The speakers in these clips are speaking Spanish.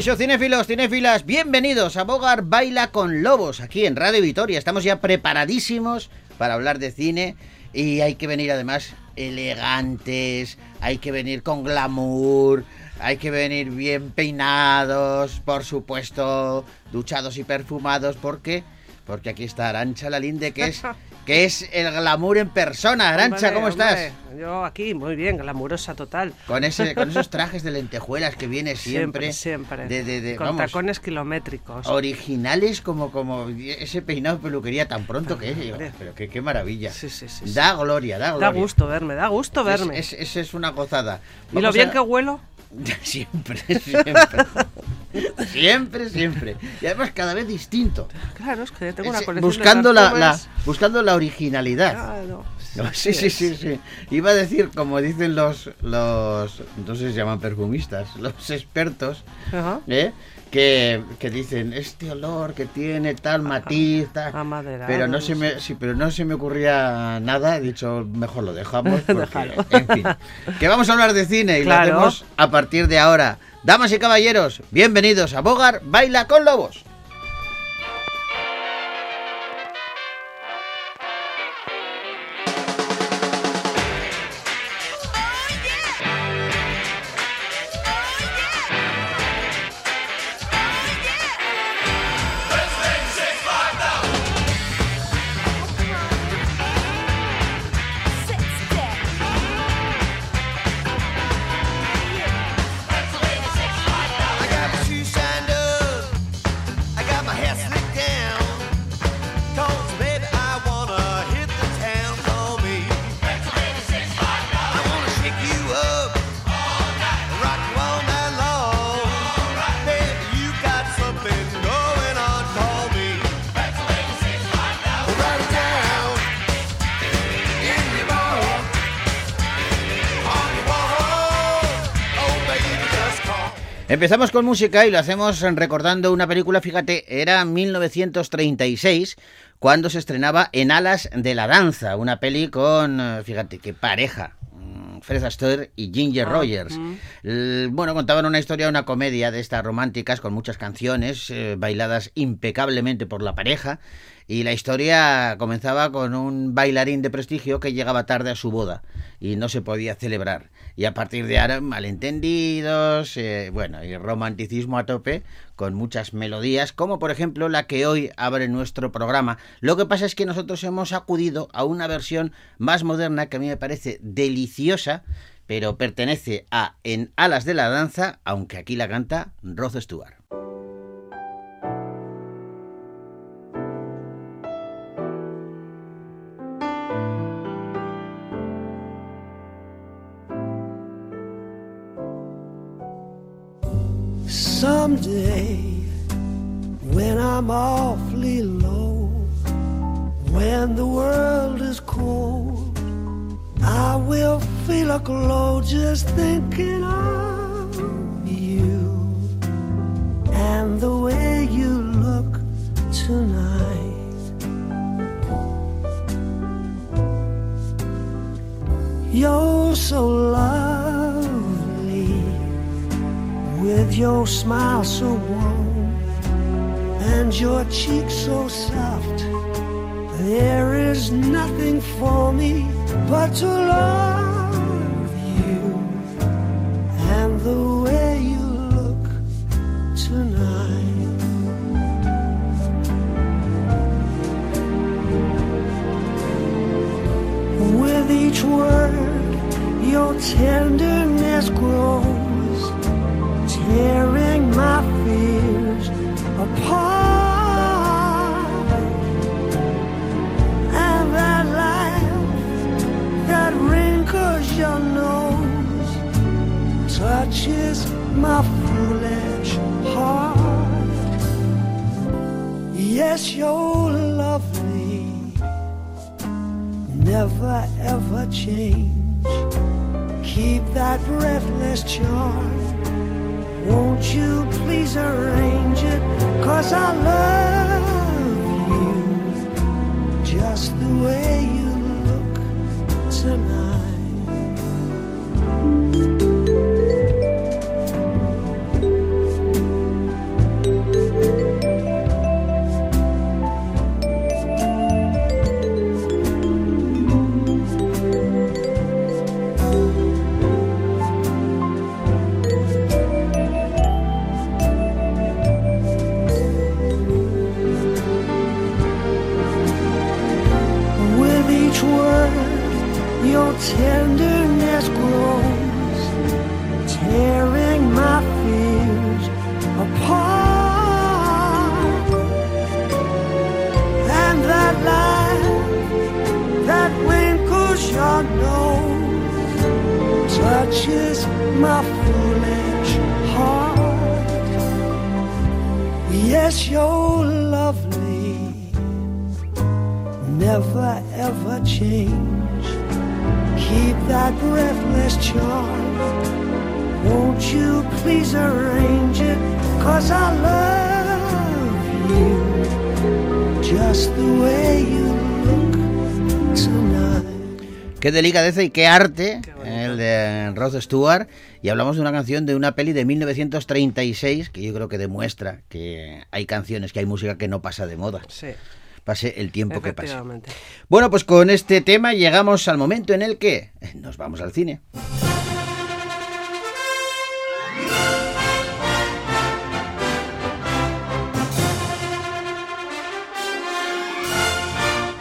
Caixo, cinéfilos, cinéfilas, bienvenidos a Bogar Baila con Lobos, aquí en Radio Vitoria. Estamos ya preparadísimos para hablar de cine y hay que venir además elegantes, hay que venir con glamour, hay que venir bien peinados, por supuesto, duchados y perfumados, porque porque aquí está Arancha Lalinde, que es que es el glamour en persona. Arancha, ¿cómo estás? Yo aquí, muy bien, glamurosa total. Con, ese, con esos trajes de lentejuelas que viene siempre. Siempre, De, con tacones kilométricos. Originales como, como ese peinado de peluquería tan pronto que es. pero qué, qué maravilla. Sí, sí, sí, da gloria, da gloria. Da gusto verme, da gusto verme. Es, es, una gozada. ¿Y lo bien que huelo? Siempre, siempre. siempre, siempre. Y además cada vez distinto. Claro, es que tengo una colección buscando de la, buscando la originalidad. Claro. sí, sí, sí, sí. Iba a decir, como dicen los, los, entonces se llaman perfumistas, los expertos, ¿eh? Que, que, dicen este olor que tiene tal matiz, tal, pero no se me, sí, pero no se me ocurría nada. He dicho mejor lo dejamos, porque, en fin, que vamos a hablar de cine y lo hacemos a partir de ahora. Damas y caballeros, bienvenidos a Bogar Baila con Lobos. Empezamos con música y lo hacemos recordando una película, fíjate, era 1936 cuando se estrenaba En alas de la danza, una peli con, eh, fíjate, qué pareja, mm, Fred Astaire y Ginger ah, Rogers. Bueno, contaban una historia, una comedia de estas románticas con muchas canciones eh, bailadas impecablemente por la pareja y la historia comenzaba con un bailarín de prestigio que llegaba tarde a su boda y no se podía celebrar. Y a partir de ahora, malentendidos, eh, bueno, y romanticismo a tope, con muchas melodías, como por ejemplo la que hoy abre nuestro programa. Lo que pasa es que nosotros hemos acudido a una versión más moderna que a mí me parece deliciosa, pero pertenece a En Alas de la Danza, aunque aquí la canta Rod Stewart. Awfully low, when the world is cold, I will feel a glow just thinking of you and the way you look tonight. You're so lovely with your smile so warm and your cheek so soft. There is nothing for me but to love you and the way you look tonight. With each word, your tenderness grows my foolish heart. Yes, you're lovely, never ever change. Keep that breathless charm won't you please arrange it? Cause I love you just the way you look tonight. Yes, you're lovely, never ever change. Keep that breathless charm. Won't you please arrange it? Cause I love you just the way you look tonight. Qué delicadeza y qué arte Qué ¿eh? el de Rod Stewart. Y hablamos de una canción de una peli de 1936 que yo creo que demuestra que hay canciones, que hay música que no pasa de moda. Sí, Pase el tiempo que pase. Bueno, pues con este tema llegamos al momento en el que nos vamos al cine.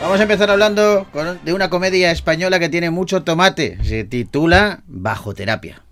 Vamos a empezar hablando de una comedia española que tiene mucho tomate. Se titula Bajo Terapia.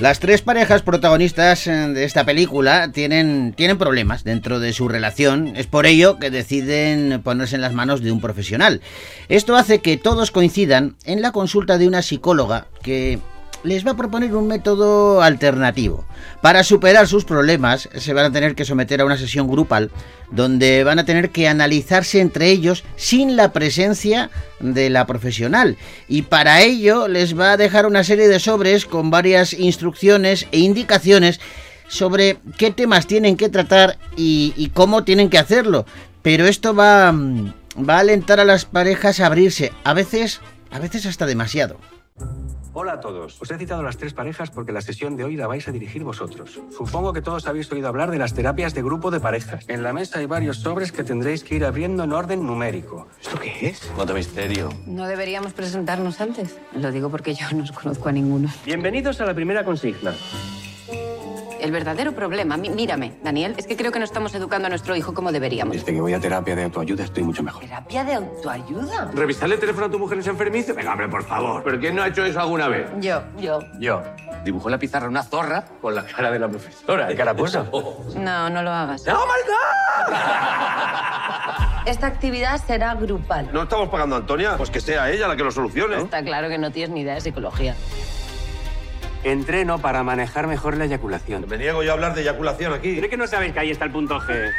Las tres parejas protagonistas eh, de esta película tienen, tienen problemas dentro de su relación. Es por ello que deciden ponerse en las manos de un profesional. Esto hace que todos coincidan en la consulta de una psicóloga que les va a proponer un método alternativo. Para superar sus problemas se van a tener que someter a una sesión grupal donde van a tener que analizarse entre ellos sin la presencia de la profesional. Y para ello les va a dejar una serie de sobres con varias instrucciones e indicaciones sobre qué temas tienen que tratar y, cómo tienen que hacerlo. Pero esto va, va a alentar a las parejas a abrirse, a veces, a veces hasta demasiado. Hola a todos. Os he citado las tres parejas porque la sesión de hoy la vais a dirigir vosotros. Supongo que todos habéis oído hablar de las terapias de grupo de parejas. En la mesa hay varios sobres que tendréis que ir abriendo en orden numérico. ¿Esto qué es? Cuánto misterio. No deberíamos presentarnos antes. Lo digo porque yo no os conozco a ninguno. Bienvenidos a la primera consigna. El verdadero problema, mírame, Daniel, es que creo que no estamos educando a nuestro hijo como deberíamos. Desde que voy a terapia de autoayuda estoy mucho mejor. ¿Terapia de autoayuda? ¿Revisarle el teléfono a tu mujer es enfermizo? Venga, hombre, por favor. ¿Pero quién no ha hecho eso alguna vez? Yo, yo. Yo. Dibujó en la pizarra una zorra con la cara de la profesora. ¿Qué cara puso? No, no lo hagas. ¡Oh, my God! Esta actividad será grupal. ¿No estamos pagando a Antonia? Pues que sea ella la que lo solucione. Está claro que no tienes ni idea de psicología. Entreno para manejar mejor la eyaculación. Me niego yo a hablar de eyaculación aquí. ¿Cree que no sabéis que ahí está el punto G?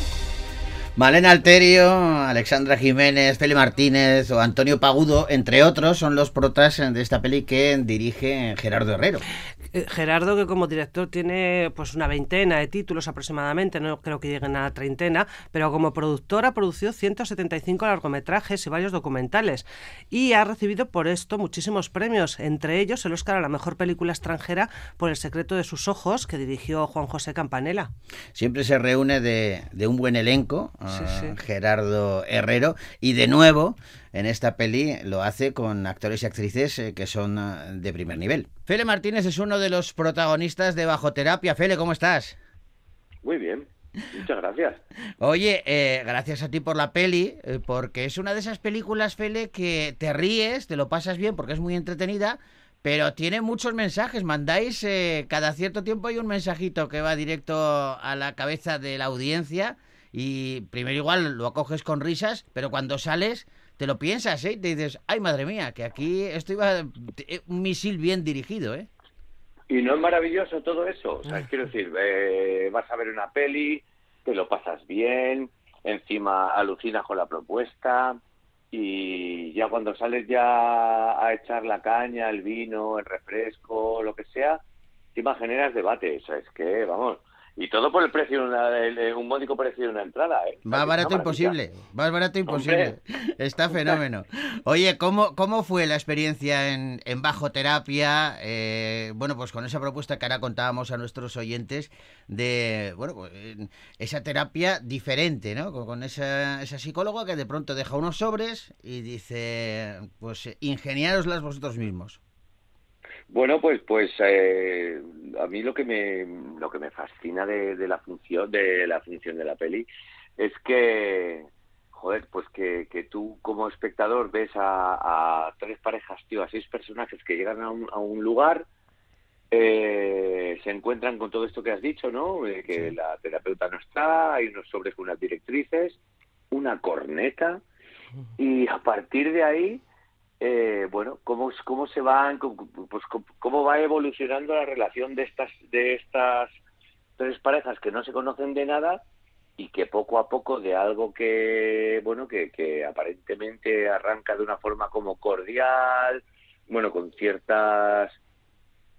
Malena Alterio, Alexandra Jiménez, Feli Martínez o Antonio Pagudo, entre otros, son los protas de esta peli que dirige Gerardo Herrero. Eh, Gerardo, que como director tiene pues una veintena de títulos aproximadamente, no creo que lleguen a la treintena, pero como productor ha producido 175 largometrajes y varios documentales y ha recibido por esto muchísimos premios, entre ellos el Oscar a la mejor película extranjera por El secreto de sus ojos, que dirigió Juan José Campanella. Siempre se reúne de, de un buen elenco, Sí, sí. Gerardo Herrero, y de nuevo en esta peli lo hace con actores y actrices eh, que son ah, de primer nivel. Fele Martínez es uno de los protagonistas de Bajo Terapia. Fele, ¿cómo estás? Muy bien, muchas gracias. Oye, eh, gracias a ti por la peli, eh, porque es una de esas películas, Fele, que te ríes, te lo pasas bien porque es muy entretenida, pero tiene muchos mensajes. Mandáis, eh, cada cierto tiempo hay un mensajito que va directo a la cabeza de la audiencia y primero igual lo acoges con risas, pero cuando sales te lo piensas, ¿eh? Te dices, ay madre mía, que aquí esto iba eh, un misil bien dirigido, ¿eh? ¿Y no es maravilloso todo eso? O sea, quiero decir, eh, vas a ver una peli, te lo pasas bien, encima alucinas con la propuesta y ya cuando sales ya a echar la caña, el vino, el refresco, lo que sea, encima generas debate. O sea, es que, vamos, Y todo por el precio de una, un módico precio de una entrada, ¿eh? Más barato imposible, más barato imposible. Hombre. Está fenómeno. Oye, ¿cómo, cómo fue la experiencia en, en Bajo Terapia? Eh, bueno, pues con esa propuesta que ahora contábamos a nuestros oyentes de, bueno, pues, esa terapia diferente, ¿no? Con, con esa, esa psicóloga que de pronto deja unos sobres y dice, pues ingeniároslas vosotros mismos. Bueno, pues, pues eh, a mí lo que me lo que me fascina de, de la función de la función de la peli es que joder, pues que, que tú como espectador ves a, a tres parejas, tío, a seis personajes que llegan a un, a un lugar, eh, se encuentran con todo esto que has dicho, ¿no? Eh, que la terapeuta no está, hay unos sobres con unas directrices, una corneta, y a partir de ahí eh, bueno, cómo, cómo se van, pues cómo, va evolucionando la relación de estas, de estas tres parejas que no se conocen de nada y que poco a poco de algo que, bueno, que, que aparentemente arranca de una forma como cordial, bueno, con ciertas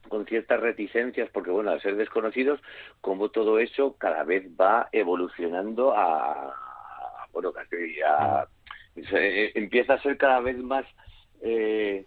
con ciertas reticencias, porque bueno, al ser desconocidos, como todo eso cada vez va evolucionando a, bueno, casi a, se- empieza a ser cada vez más eh,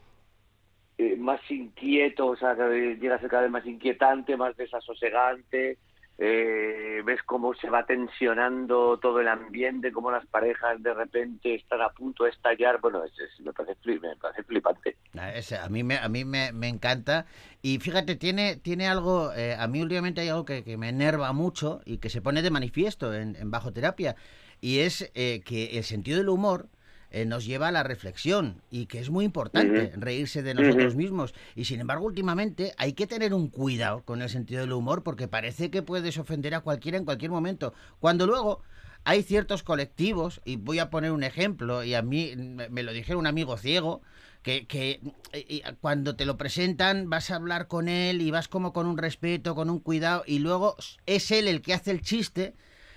eh, más inquieto, o sea, llega a ser cada vez más inquietante, más desasosegante. eh, ves cómo se va tensionando todo el ambiente, cómo las parejas de repente están a punto de estallar. Bueno, es, me, parece, fli- me parece flipante. A mí me, a mí me, me encanta. Y fíjate, tiene, tiene algo, a mí últimamente hay algo que, me enerva mucho y que se pone de manifiesto en, en Bajo Terapia. Y es que el sentido del humor eh, nos lleva a la reflexión y que es muy importante reírse de nosotros mismos. Y sin embargo, últimamente hay que tener un cuidado con el sentido del humor porque parece que puedes ofender a cualquiera en cualquier momento. Cuando luego hay ciertos colectivos, y voy a poner un ejemplo, y a mí me, lo dijeron un amigo ciego, que, que cuando te lo presentan vas a hablar con él y vas como con un respeto, con un cuidado, y luego es él el que hace el chiste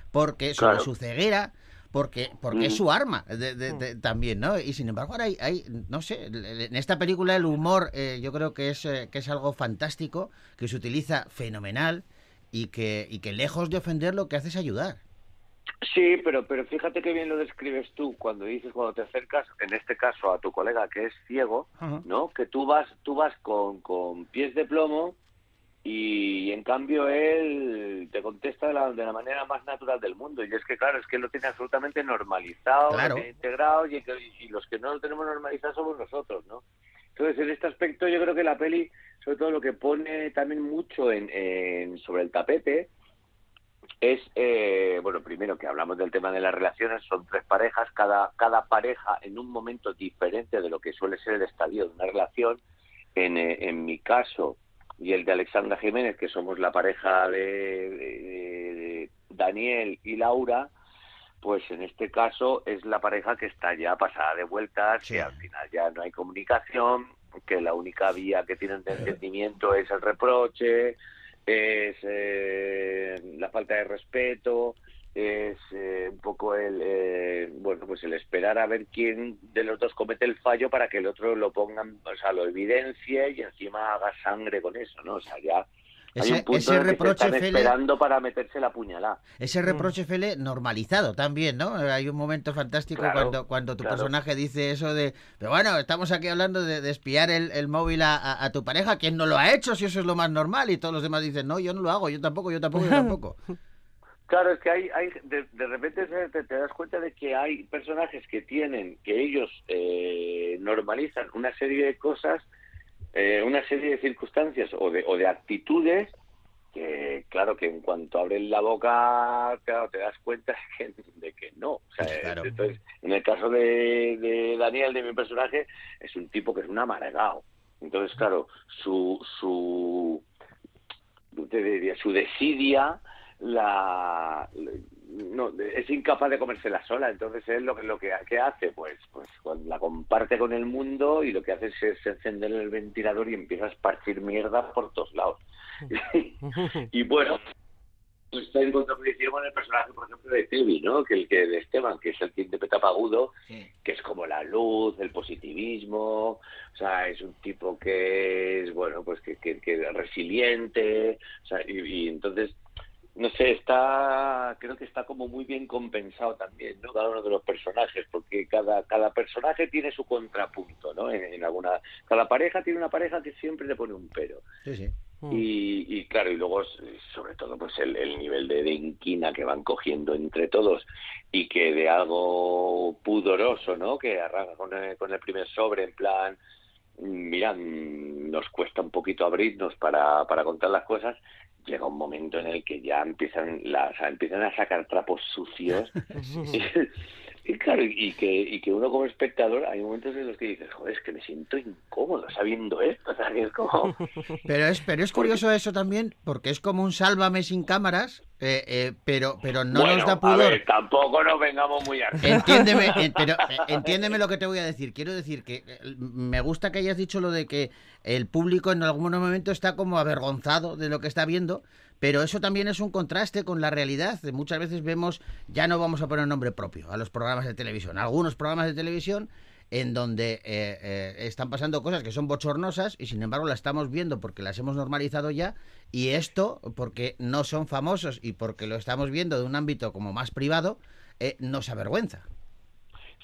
porque sobre Claro. su ceguera, porque, porque es Mm. su arma de- de- de- también, ¿no? Y sin embargo ahora hay, hay, no sé, en esta película el humor eh, yo creo que es, eh, que es algo fantástico, que se utiliza fenomenal y que, y que lejos de ofender lo que hace es ayudar. Sí, pero, pero fíjate que bien lo describes tú cuando dices, cuando te acercas, en este caso a tu colega que es ciego, ¿no? Que tú vas, tú vas con, con pies de plomo y en cambio él te contesta de la, de la manera más natural del mundo. Y es que, claro, es que lo tiene absolutamente normalizado, Claro. tiene integrado y, y los que no lo tenemos normalizado somos nosotros, ¿no? Entonces, en este aspecto yo creo que la peli, sobre todo lo que pone también mucho en, en- sobre el tapete, es, eh, bueno, primero que hablamos del tema de las relaciones, son tres parejas, cada, cada pareja en un momento diferente de lo que suele ser el estadio de una relación. En, eh, en mi caso y el de Alexandra Jiménez, que somos la pareja de, de- de Daniel y Laura, pues en este caso es la pareja que está ya pasada de vueltas, Sí. que al final ya no hay comunicación, que la única vía que tienen de entendimiento es el reproche, es eh, la falta de respeto, es eh, un poco el eh, bueno pues el esperar a ver quién de los dos comete el fallo para que el otro lo pongan, o sea, lo evidencie y encima haga sangre con eso, ¿no? O sea, ya hay Ese- un punto ese en el que se reproche, están Fele- esperando para meterse la puñalada. Ese reproche, Fele, normalizado también, ¿no? Hay un momento fantástico Claro, cuando, cuando tu claro. personaje dice eso de, pero bueno, estamos aquí hablando de, de espiar el, el móvil a, a- a tu pareja, ¿quién no lo ha hecho? Si eso es lo más normal. Y todos los demás dicen, no, yo no lo hago, yo tampoco, yo tampoco, yo tampoco. Claro, es que hay, hay de, de repente te, te das cuenta de que hay personajes que tienen, que ellos eh, normalizan una serie de cosas, eh, una serie de circunstancias o de, o de actitudes que, claro, que en cuanto abren la boca, claro, te das cuenta de que, de que no. O sea, Claro. entonces, en el caso de, de Daniel, de mi personaje, es un tipo que es un amargado. Entonces, claro, su, su, te diría, su desidia la no, es incapaz de comérsela sola entonces él lo que lo que ¿qué hace pues pues cuando la comparte con el mundo y lo que hace es, es encender el ventilador y empieza a esparcir mierda por todos lados. Y bueno pues está en contraposición con el personaje por ejemplo de Tevi no que el que de Esteban que es el que interpreta Pagudo que es como la luz, el positivismo, o sea, es un tipo que es, bueno, pues que, que, que es resiliente, o sea, y, y entonces no sé, está, creo que está como muy bien compensado también, ¿no? Cada uno de los personajes, porque cada, cada personaje tiene su contrapunto, ¿no? En, en alguna, cada pareja tiene una pareja que siempre le pone un pero. Sí, sí. Y, y claro, y luego sobre todo pues el, el nivel de, de inquina que van cogiendo entre todos y que de algo pudoroso, ¿no? Que arranca con el, con el primer sobre en plan, mira, mm, nos cuesta un poquito abrirnos para, para contar las cosas, llega un momento en el que ya empiezan, la, o sea, empiezan a sacar trapos sucios. y, claro, y que, y que uno como espectador, hay momentos en los que dices, joder, es que me siento incómodo sabiendo esto. O sea, que es como... Pero es, pero es curioso eso también, porque es como un sálvame sin cámaras, eh, eh, pero, pero no Bueno, nos da a pudor. ver, tampoco nos vengamos muy arriba. Entiéndeme, eh, pero entiéndeme lo que te voy a decir. Quiero decir que me gusta que hayas dicho lo de que el público en algún momento está como avergonzado de lo que está viendo, pero eso también es un contraste con la realidad. Muchas veces vemos, ya no vamos a poner nombre propio a los programas de televisión, algunos programas de televisión en donde eh, eh, están pasando cosas que son bochornosas y sin embargo las estamos viendo porque las hemos normalizado ya y esto porque no son famosos y porque lo estamos viendo de un ámbito como más privado eh, nos avergüenza.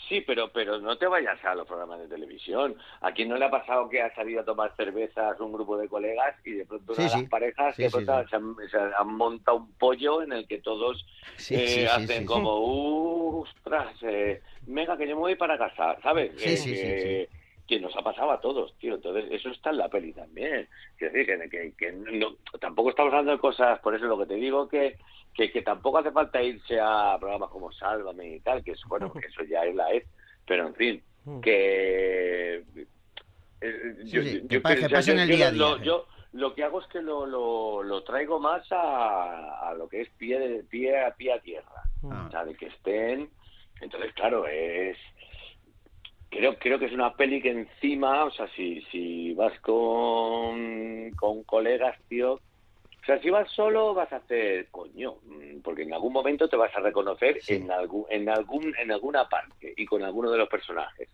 Sí, pero pero no te vayas a los programas de televisión. ¿A quién no le ha pasado que ha salido a tomar cervezas un grupo de colegas y de pronto una Sí, de sí. las parejas Sí, de pronto. Se, han, se han montado un pollo en el que todos eh, hacen como, "Uh, ostras, eh, venga que yo me voy para casa, ¿sabes? Sí, Eh, sí, sí, que nos ha pasado a todos, tío. Entonces, eso está en la peli también. Quiero decir que, que, que no- tampoco estamos hablando de cosas, por eso lo que te digo que, que, que tampoco hace falta irse a programas como Sálvame y tal, que es bueno, que eso ya es la es, pero en fin, que eh, yo lo que hago es que lo, lo, lo traigo más a, a lo que es pie de pie a pie a tierra, Ah. o sea, de que estén, entonces claro es creo creo que es una peli que encima, o sea, si si vas con con colegas, tío, o sea, si vas solo vas a hacer coño, mm, porque en algún momento te vas a reconocer Sí. en algún en algún en alguna parte y con alguno de los personajes.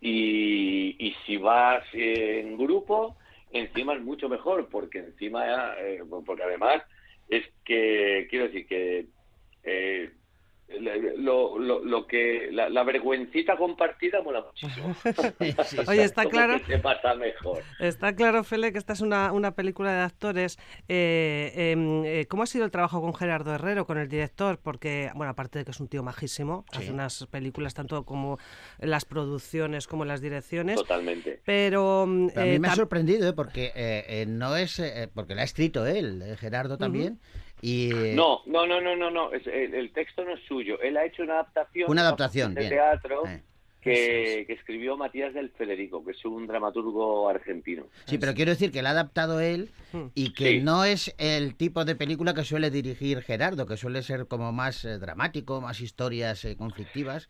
Y, y si vas en grupo, encima es mucho mejor, porque encima, eh, porque además es que, quiero decir que eh, lo, lo, lo que la, la vergüencita compartida mola muchísimo. Sí, sí, Oye, está claro. que se pasa mejor. Está claro, Fele, que esta es una, una película de actores. Eh, em, eh, ¿Cómo ha sido el trabajo con Gerardo Herrero, con el director? Porque, bueno, aparte de que es un tío majísimo, Sí. hace unas películas tanto como las producciones como las direcciones. Totalmente. Pero, mm, Pero a mí eh, me ha sorprendido, ¿eh? porque eh, eh, no es. eh, porque la ha escrito él, eh, Gerardo también. Y. No, no, no, no, no, no. es- el, el texto no es suyo. Él ha hecho una adaptación. Una adaptación, de bien. teatro Eh. que, que escribió Matías del Federico, que es un dramaturgo argentino. Sí, pero quiero decir que la ha adaptado él Hmm. y que Sí. no es el tipo de película que suele dirigir Gerardo, que suele ser como más eh, dramático, más historias eh, conflictivas.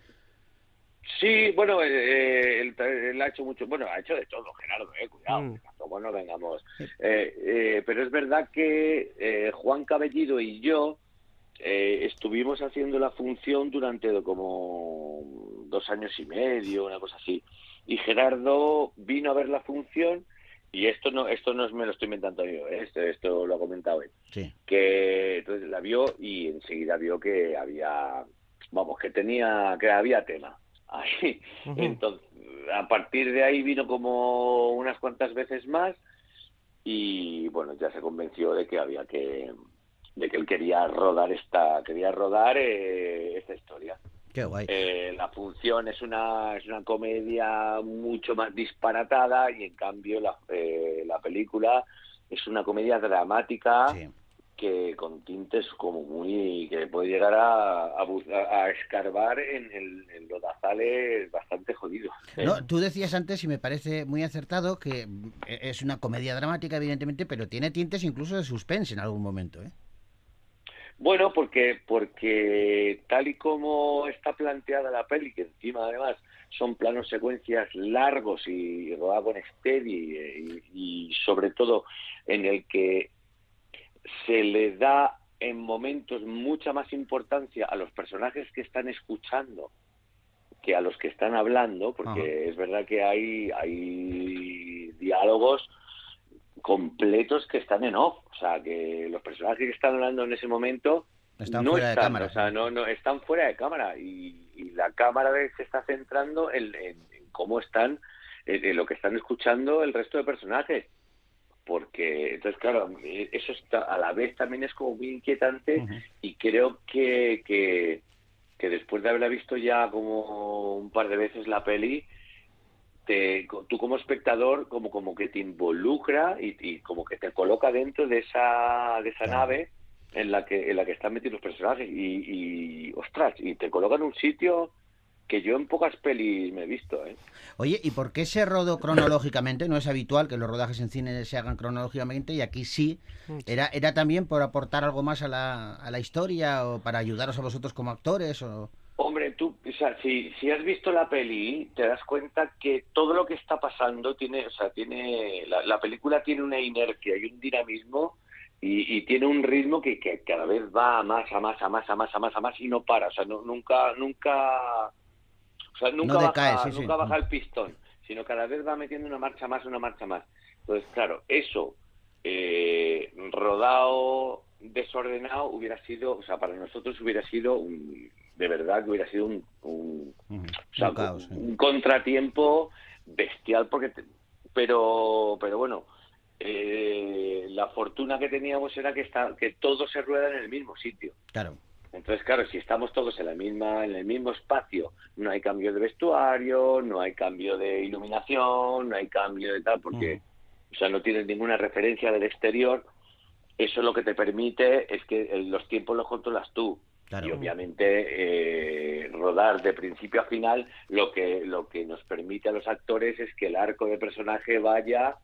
Sí, bueno, eh, eh, él, él ha hecho mucho, bueno, ha hecho de todo, Gerardo, eh, cuidado, Mm. tampoco no vengamos. Eh, eh, pero es verdad que eh, Juan Cabellido y yo eh, estuvimos haciendo la función durante como dos años y medio, una cosa así. Y Gerardo vino a ver la función y esto no, esto no es, me lo estoy inventando yo, esto, esto lo ha comentado él Sí. que entonces la vio y enseguida vio que había vamos que tenía que había tema ahí Ujú. entonces a partir de ahí vino como unas cuantas veces más y bueno ya se convenció de que había que de que él quería rodar esta quería rodar eh, esta historia Qué guay. eh, la función es una es una comedia mucho más disparatada y en cambio la, eh, la película es una comedia dramática Sí. Que con tintes como muy que puede llegar a, a, escarbar en, el, en lodazales bastante jodidos ¿eh? No, tú decías antes, y me parece muy acertado, que mm, es una comedia dramática, evidentemente, pero tiene tintes incluso de suspense en algún momento. ¿eh? Bueno, porque, porque tal y como está planteada la peli, que encima además son planos secuencias largos y, rodada con steady y, y sobre todo en el que se le da en momentos mucha más importancia a los personajes que están escuchando que a los que están hablando, porque Ajá. es verdad que hay, hay diálogos completos que están en off. O sea, que los personajes que están hablando en ese momento Están no fuera de están, cámara. o sea, no, no, están fuera de cámara y, y la cámara de- se está centrando en, en- en cómo están, en, en lo que están escuchando el resto de personajes. Porque, entonces, claro, eso está, a la vez también es como muy inquietante y creo que, que, que después de haberla visto ya como un par de veces la peli, te, tú como espectador como, como que te involucra y, y como que te coloca dentro de esa, de esa nave en la que en la que están metidos los personajes y, y ostras y te coloca en un sitio que yo en pocas pelis me he visto ¿eh? Oye, ¿y por qué se rodó cronológicamente? No es habitual que los rodajes en cine se hagan cronológicamente y aquí sí. ¿Era, era también por aportar algo más a la, a la historia o para ayudaros a vosotros como actores? O... Hombre, tú, o sea, si, si has visto la peli, te das cuenta que todo lo que está pasando tiene, o sea, tiene, la, la película tiene una inercia y un dinamismo y, y tiene un ritmo que, que cada vez va a más, a más, a más, a más, a más, a más y no para, o sea, no, nunca, nunca, o sea, nunca No baja, decae, sí, sí. nunca baja el pistón, sino cada vez va metiendo una marcha más, una marcha más. Entonces, claro, eso eh, rodado desordenado hubiera sido, o sea, para nosotros hubiera sido un, de verdad que hubiera sido un, un, o sea, Un caos, sí. un contratiempo bestial porque te- pero pero bueno eh, la fortuna que teníamos era que está que todo se rueda en el mismo sitio Claro. Entonces claro si estamos todos en la misma en el mismo espacio no hay cambio de vestuario no hay cambio de iluminación no hay cambio de tal porque o sea no tienes ninguna referencia del exterior eso lo que te permite es que los tiempos los controlas tú. Y obviamente eh, rodar de principio a final lo que lo que nos permite a los actores es que el arco de personaje vaya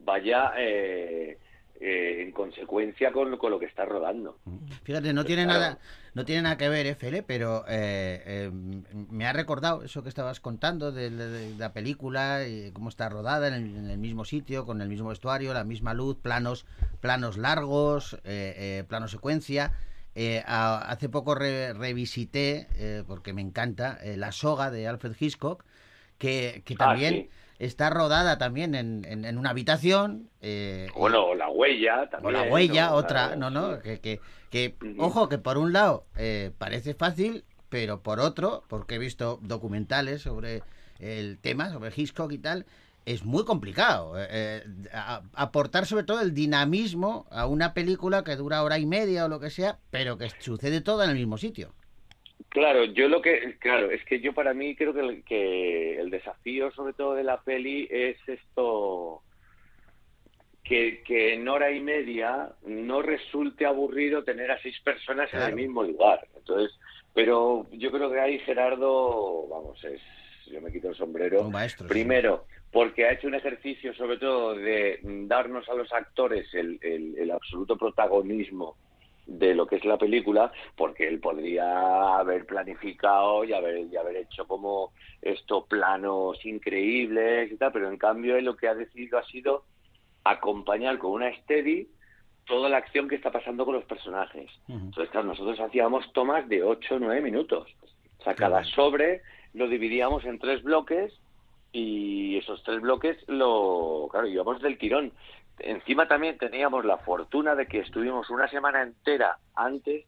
vaya eh, eh, en consecuencia con, con lo que está rodando Fíjate, no tiene Claro. nada, no tiene nada que ver, ¿eh, Fele? Pero eh, eh, me ha recordado eso que estabas contando de, de- de la película, y cómo está rodada en el, en el mismo sitio, con el mismo vestuario, la misma luz, planos, planos largos, plano secuencia. A- hace poco re- revisité, porque me encanta, La soga de Alfred Hitchcock, que, que Ah, también sí. está rodada también en, en- en una habitación. eh, bueno la huella o la huella, ¿no? otra, no, no, que, que, que, ojo, que por un lado eh, parece fácil, pero por otro, porque he visto documentales sobre el tema, sobre Hitchcock y tal, es muy complicado. eh, eh, a- aportar sobre todo el dinamismo a una película que dura hora y media o lo que sea, pero que sucede todo en el mismo sitio. Claro, yo lo que, claro, es que yo para mí creo que el, que el desafío sobre todo de la peli es esto, que, que en hora y media no resulte aburrido tener a seis personas en el mismo lugar. Entonces, pero yo creo que ahí Gerardo, vamos, es, yo me quito el sombrero. Un maestro. sí. Primero, porque ha hecho un ejercicio sobre todo de darnos a los actores el, el- el absoluto protagonismo de lo que es la película, porque él podría haber planificado y haber, y haber hecho como estos planos increíbles y tal, pero en cambio él lo que ha decidido ha sido acompañar con una steady toda la acción que está pasando con los personajes. Entonces, claro, nosotros hacíamos tomas de 8 o 9 minutos. O sea, cada sobre lo dividíamos en tres bloques y esos tres bloques lo, claro, íbamos del tirón. Encima también teníamos la fortuna de que estuvimos una semana entera antes,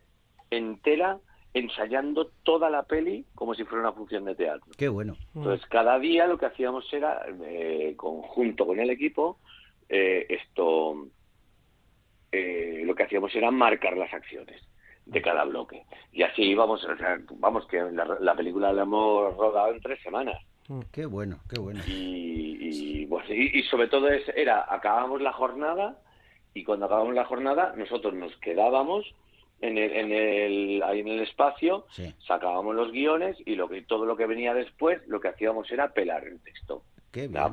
entera, ensayando toda la peli como si fuera una función de teatro. Qué bueno. Entonces, cada día lo que hacíamos era, eh, conjunto con el equipo, eh, esto, eh, lo que hacíamos era marcar las acciones de cada bloque. Y así íbamos, o sea, vamos, que la, la película la hemos rodado en tres semanas. Qué bueno, qué bueno. Y, y, pues, y- y sobre todo es, era, acabábamos la jornada y cuando acabábamos la jornada nosotros nos quedábamos en el, en el, ahí en el espacio, Sí. sacábamos los guiones y lo que todo lo que venía después lo que hacíamos era pelar el texto.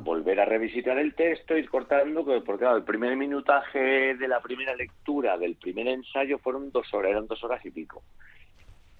Volver a revisitar el texto, ir cortando, que- porque claro, el primer minutaje de la primera lectura del primer ensayo fueron dos horas, eran dos horas y pico.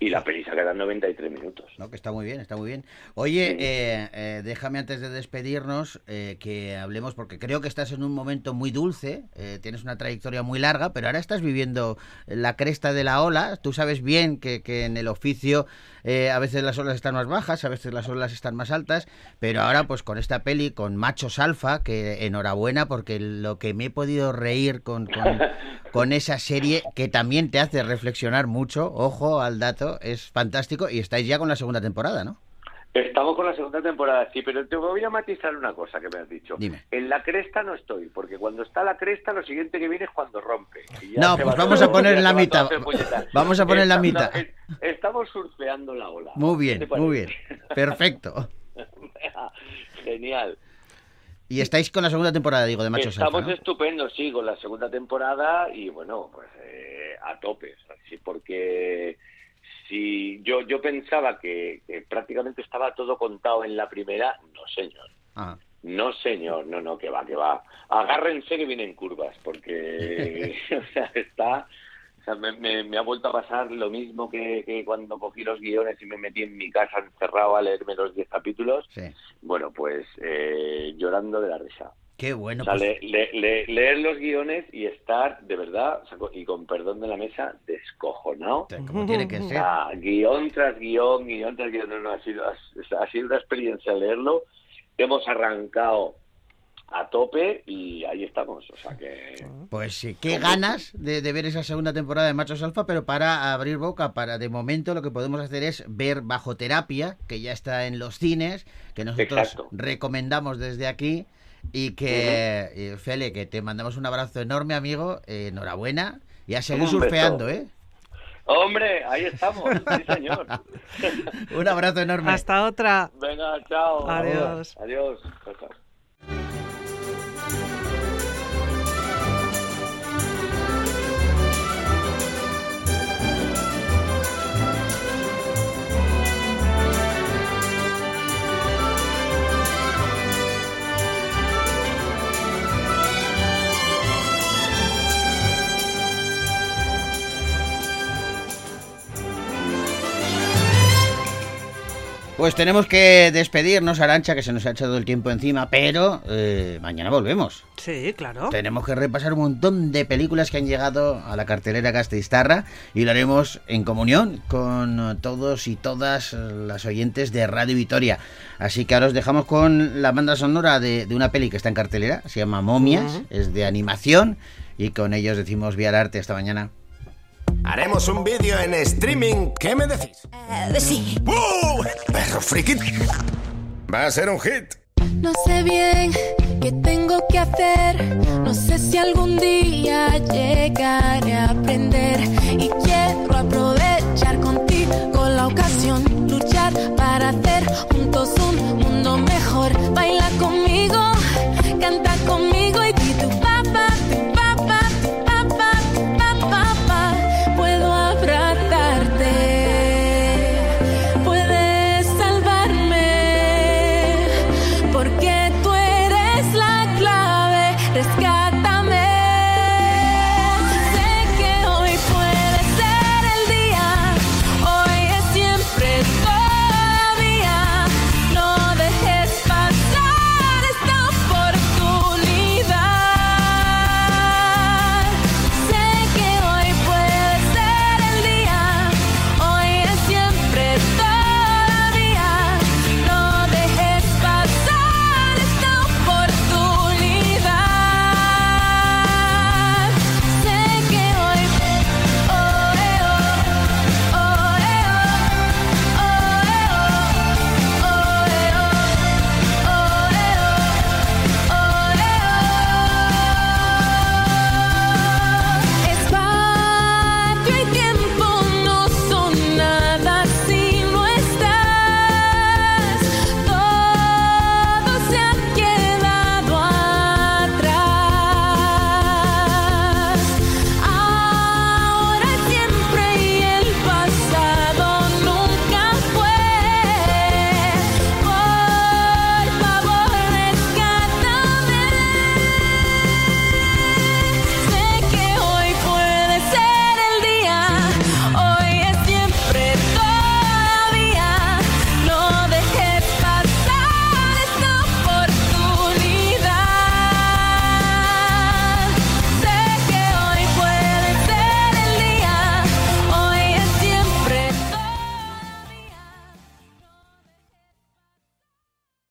Y la peli se queda en 93 minutos. No, que está muy bien, está muy bien. Oye, eh, eh, déjame antes de despedirnos eh, que hablemos, porque creo que estás en un momento muy dulce, eh, tienes una trayectoria muy larga, pero ahora estás viviendo la cresta de la ola. Tú sabes bien que, que en el oficio a veces las olas están más bajas, a veces las olas están más altas, pero ahora pues con esta peli, con Machos Alfa, que enhorabuena, porque lo que me he podido reír con, con, con esa serie, que también te hace reflexionar mucho, ojo al dato, es fantástico, y estáis ya con la segunda temporada, ¿no? Estamos con la segunda temporada, sí, pero te voy a matizar una cosa que me has dicho. Dime. En la cresta no estoy, porque cuando está la cresta, lo siguiente que viene es cuando rompe. No, pues va vamos a poner en la mitad. Vamos a poner en la mitad. es- Estamos surfeando la ola. Muy ¿Qué bien, muy bien. Perfecto. Genial. Y estáis con la segunda temporada, digo, de Machos Alfa, Estamos ¿no? estupendos, sí, con la segunda temporada y bueno, pues eh, a tope, sí, porque si yo yo pensaba que, que prácticamente estaba todo contado en la primera, no señor. Ah. No, señor, no, no, que va, que va. Agárrense que vienen curvas, porque o sea, está, o sea, me, me- me ha vuelto a pasar lo mismo que, que cuando cogí los guiones y me metí en mi casa encerrado a leerme los 10 capítulos. Sí. Bueno, pues eh, llorando de la risa. Qué bueno. O sea, pues- le- le- le- leer los guiones y estar, de verdad, o sea, co- y con perdón de la mesa, descojonado. Como tiene que O ser. sea, guion tras guion, guion tras guion, no, no, ha sido, ha, ha sido una experiencia leerlo. Hemos arrancado a tope y ahí estamos. O sea que. Pues sí, qué ganas de, de ver esa segunda temporada de Machos Alfa, pero para abrir boca, para de momento lo que podemos hacer es ver Bajo Terapia, que ya está en los cines, que nosotros Exacto. recomendamos desde aquí. Y que, eh, Fele, que te mandamos un abrazo enorme, amigo. eh, enhorabuena. Y a seguir surfeando, ¿eh? Hombre, ahí estamos, sí, señor. Un abrazo enorme. Hasta otra. Venga, chao. Adiós. Adiós. Chao, Pues tenemos que despedirnos, Arancha, que se nos ha echado el tiempo encima, pero eh, mañana volvemos. Sí, claro. Tenemos que repasar un montón de películas que han llegado a la cartelera Gasteiztarra y lo haremos en comunión con todos y todas las oyentes de Radio Vitoria. Así que ahora os dejamos con la banda sonora de, de una peli que está en cartelera, se llama Momias, es de animación y con ellos decimos vía arte hasta mañana. Haremos un vídeo en streaming. ¿Qué me decís? Uh, sí. ¡Uh! ¡Perro friki! Va a ser un hit. No sé bien qué tengo que hacer. No sé si algún día llegaré a aprender. Y quiero aprovechar contigo la ocasión. Luchar para hacer juntos un mundo mejor. Baila conmigo, canta conmigo